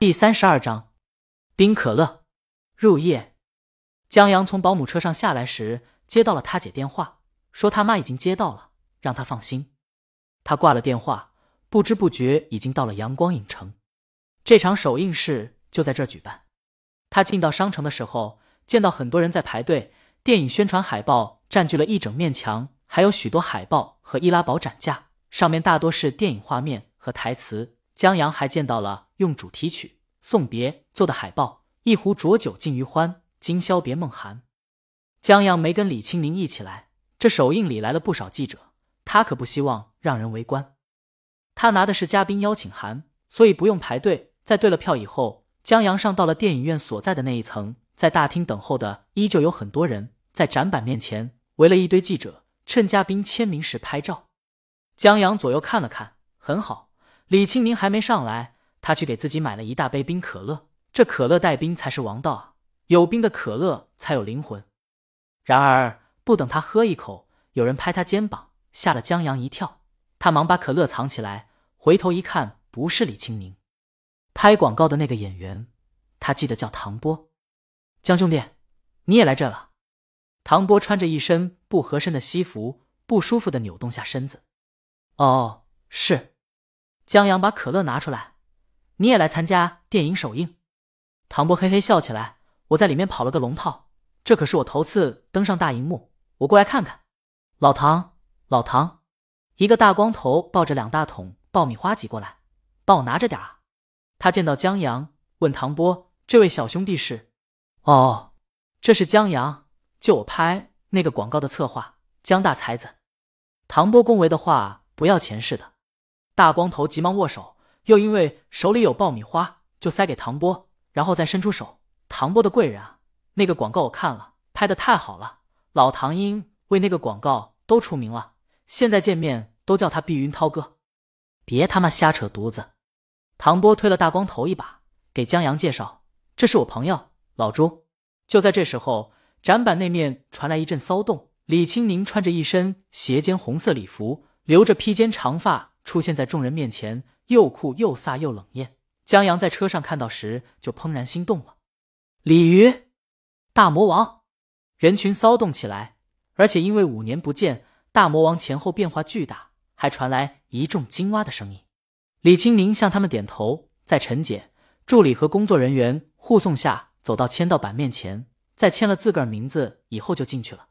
第三十二章，冰可乐。入夜，江阳从保姆车上下来时，接到了他姐电话，说他妈已经接到了，让他放心。他挂了电话，不知不觉已经到了阳光影城。这场首映式就在这举办。他进到商城的时候，见到很多人在排队，电影宣传海报占据了一整面墙，还有许多海报和易拉宝展架，上面大多是电影画面和台词。江阳还见到了用主题曲《送别》做的海报，一壶浊酒尽余欢，今宵别梦寒。江阳没跟李青宁一起来，这首映礼来了不少记者，他可不希望让人围观。他拿的是嘉宾邀请函，所以不用排队。在兑了票以后，江阳上到了电影院所在的那一层，在大厅等候的依旧有很多人，在展板面前围了一堆记者，趁嘉宾签名时拍照。江阳左右看了看，很好。李清明还没上来，他去给自己买了一大杯冰可乐。这可乐带冰才是王道啊！有冰的可乐才有灵魂。然而，不等他喝一口，有人拍他肩膀，吓了江阳一跳。他忙把可乐藏起来，回头一看，不是李清明，拍广告的那个演员，他记得叫唐波。江兄弟，你也来这了？唐波穿着一身不合身的西服，不舒服的扭动下身子。哦，是。江阳把可乐拿出来，你也来参加电影首映？唐波嘿嘿笑起来。我在里面跑了个龙套，这可是我头次登上大荧幕，我过来看看。老唐，老唐，一个大光头抱着两大桶爆米花挤过来，帮我拿着点啊。他见到江阳，问唐波：“这位小兄弟是？”哦，这是江阳，就我拍那个广告的策划，江大才子。唐波恭维的话不要钱似的。大光头急忙握手，又因为手里有爆米花，就塞给唐波，然后再伸出手。唐波的贵人啊，那个广告我看了，拍的太好了，老唐英为那个广告都出名了，现在见面都叫他碧云涛哥。别他妈瞎扯犊子！唐波推了大光头一把，给江阳介绍：“这是我朋友老朱。”就在这时候，展板那面传来一阵骚动，李青宁穿着一身斜肩红色礼服，留着披肩长发。出现在众人面前，又酷又飒又冷艳。江阳在车上看到时，就怦然心动了。鲤鱼，大魔王，人群骚动起来，而且因为五年不见，大魔王前后变化巨大，还传来一众金蛙的声音。李青宁向他们点头，在陈姐、助理和工作人员护送下，走到签到板面前，在签了自个儿名字以后，就进去了。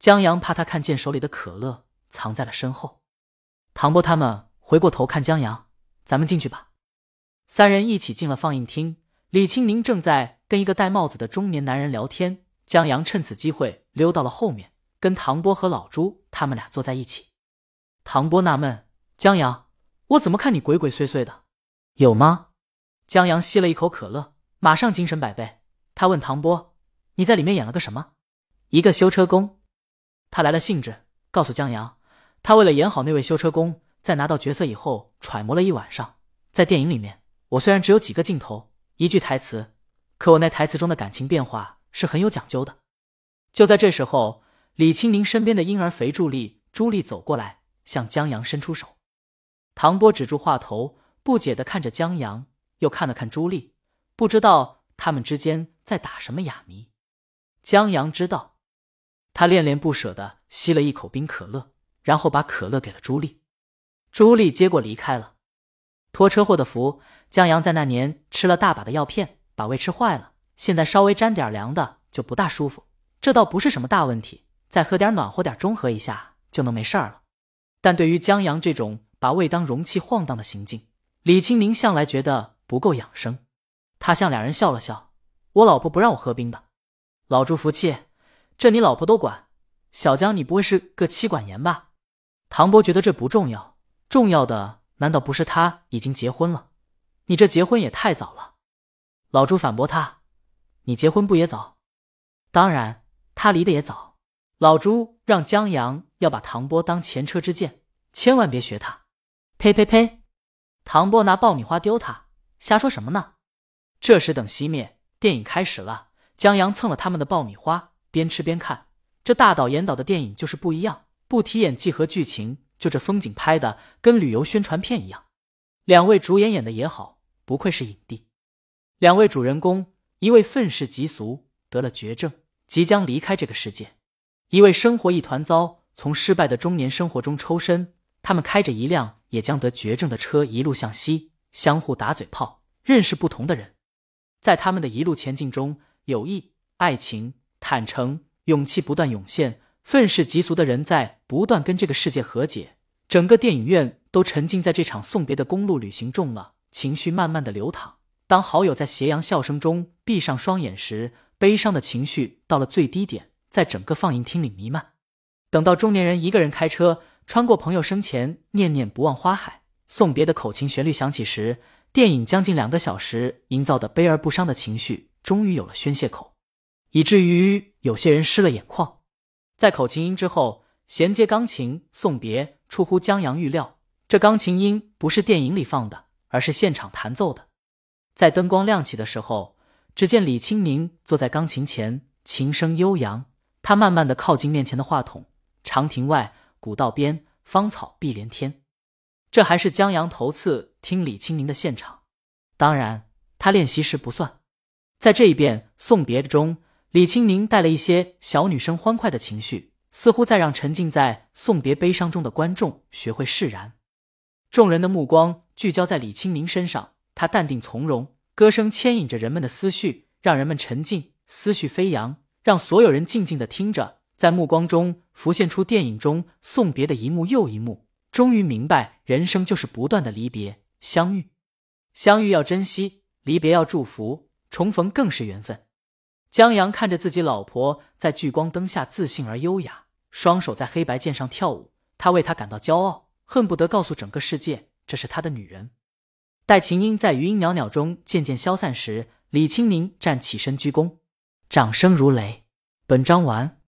江阳怕他看见手里的可乐，藏在了身后。唐波他们回过头看江阳，咱们进去吧。三人一起进了放映厅。李青宁正在跟一个戴帽子的中年男人聊天，江阳趁此机会溜到了后面，跟唐波和老朱他们俩坐在一起。唐波纳闷：江阳，我怎么看你鬼鬼祟祟的？有吗？江阳吸了一口可乐，马上精神百倍。他问唐波：“你在里面演了个什么？”一个修车工。他来了兴致，告诉江阳。他为了演好那位修车工，在拿到角色以后揣摩了一晚上。在电影里面，我虽然只有几个镜头、一句台词，可我那台词中的感情变化是很有讲究的。就在这时候，李青宁身边的婴儿肥助力朱莉走过来，向江阳伸出手。唐波止住话头，不解的看着江阳，又看了看朱莉，不知道他们之间在打什么哑谜。江阳知道，他恋恋不舍的吸了一口冰可乐。然后把可乐给了朱莉，朱莉接过离开了。托车祸的福，江阳在那年吃了大把的药片，把胃吃坏了，现在稍微沾点凉的就不大舒服。这倒不是什么大问题，再喝点暖和点中和一下就能没事儿了。但对于江阳这种把胃当容器晃荡的行径，李清明向来觉得不够养生。他向两人笑了笑：“我老婆不让我喝冰的。”老朱服气：“这你老婆都管，小江你不会是个妻管严吧？”唐波觉得这不重要，重要的难道不是他已经结婚了？你这结婚也太早了。老朱反驳他：“你结婚不也早？当然，他离得也早。”老朱让江阳要把唐波当前车之鉴，千万别学他。呸呸呸！唐波拿爆米花丢他，瞎说什么呢？这时等熄灭，电影开始了。江阳蹭了他们的爆米花，边吃边看。这大导演导的电影就是不一样。不提演技和剧情，就这风景拍的跟旅游宣传片一样。两位主演演的也好，不愧是影帝。两位主人公，一位愤世嫉俗，得了绝症，即将离开这个世界；一位生活一团糟，从失败的中年生活中抽身。他们开着一辆也将得绝症的车，一路向西，相互打嘴炮，认识不同的人。在他们的一路前进中，友谊、爱情、坦诚、勇气不断涌现。愤世嫉俗的人在不断跟这个世界和解。整个电影院都沉浸在这场送别的公路旅行中了，情绪慢慢的流淌。当好友在斜阳笑声中闭上双眼时，悲伤的情绪到了最低点，在整个放映厅里弥漫。等到中年人一个人开车穿过朋友生前念念不忘花海送别的口琴旋律响起时，电影将近两个小时营造的悲而不伤的情绪终于有了宣泄口，以至于有些人湿了眼眶。在口琴音之后，衔接钢琴送别，出乎江阳预料。这钢琴音不是电影里放的，而是现场弹奏的。在灯光亮起的时候，只见李清明坐在钢琴前，琴声悠扬。他慢慢的靠近面前的话筒。长亭外，古道边，芳草碧连天。这还是江阳头次听李清明的现场，当然他练习时不算。在这一遍送别中。李清明带了一些小女生欢快的情绪，似乎在让沉浸在送别悲伤中的观众学会释然。众人的目光聚焦在李清明身上，他淡定从容，歌声牵引着人们的思绪，让人们沉浸，思绪飞扬，让所有人静静的听着，在目光中浮现出电影中送别的一幕又一幕，终于明白，人生就是不断的离别、相遇，相遇要珍惜，离别要祝福，重逢更是缘分。江阳看着自己老婆在聚光灯下自信而优雅，双手在黑白键上跳舞，他为她感到骄傲，恨不得告诉整个世界这是他的女人。待琴音在余音袅袅中渐渐消散时，李清宁站起身鞠躬，掌声如雷。本章完。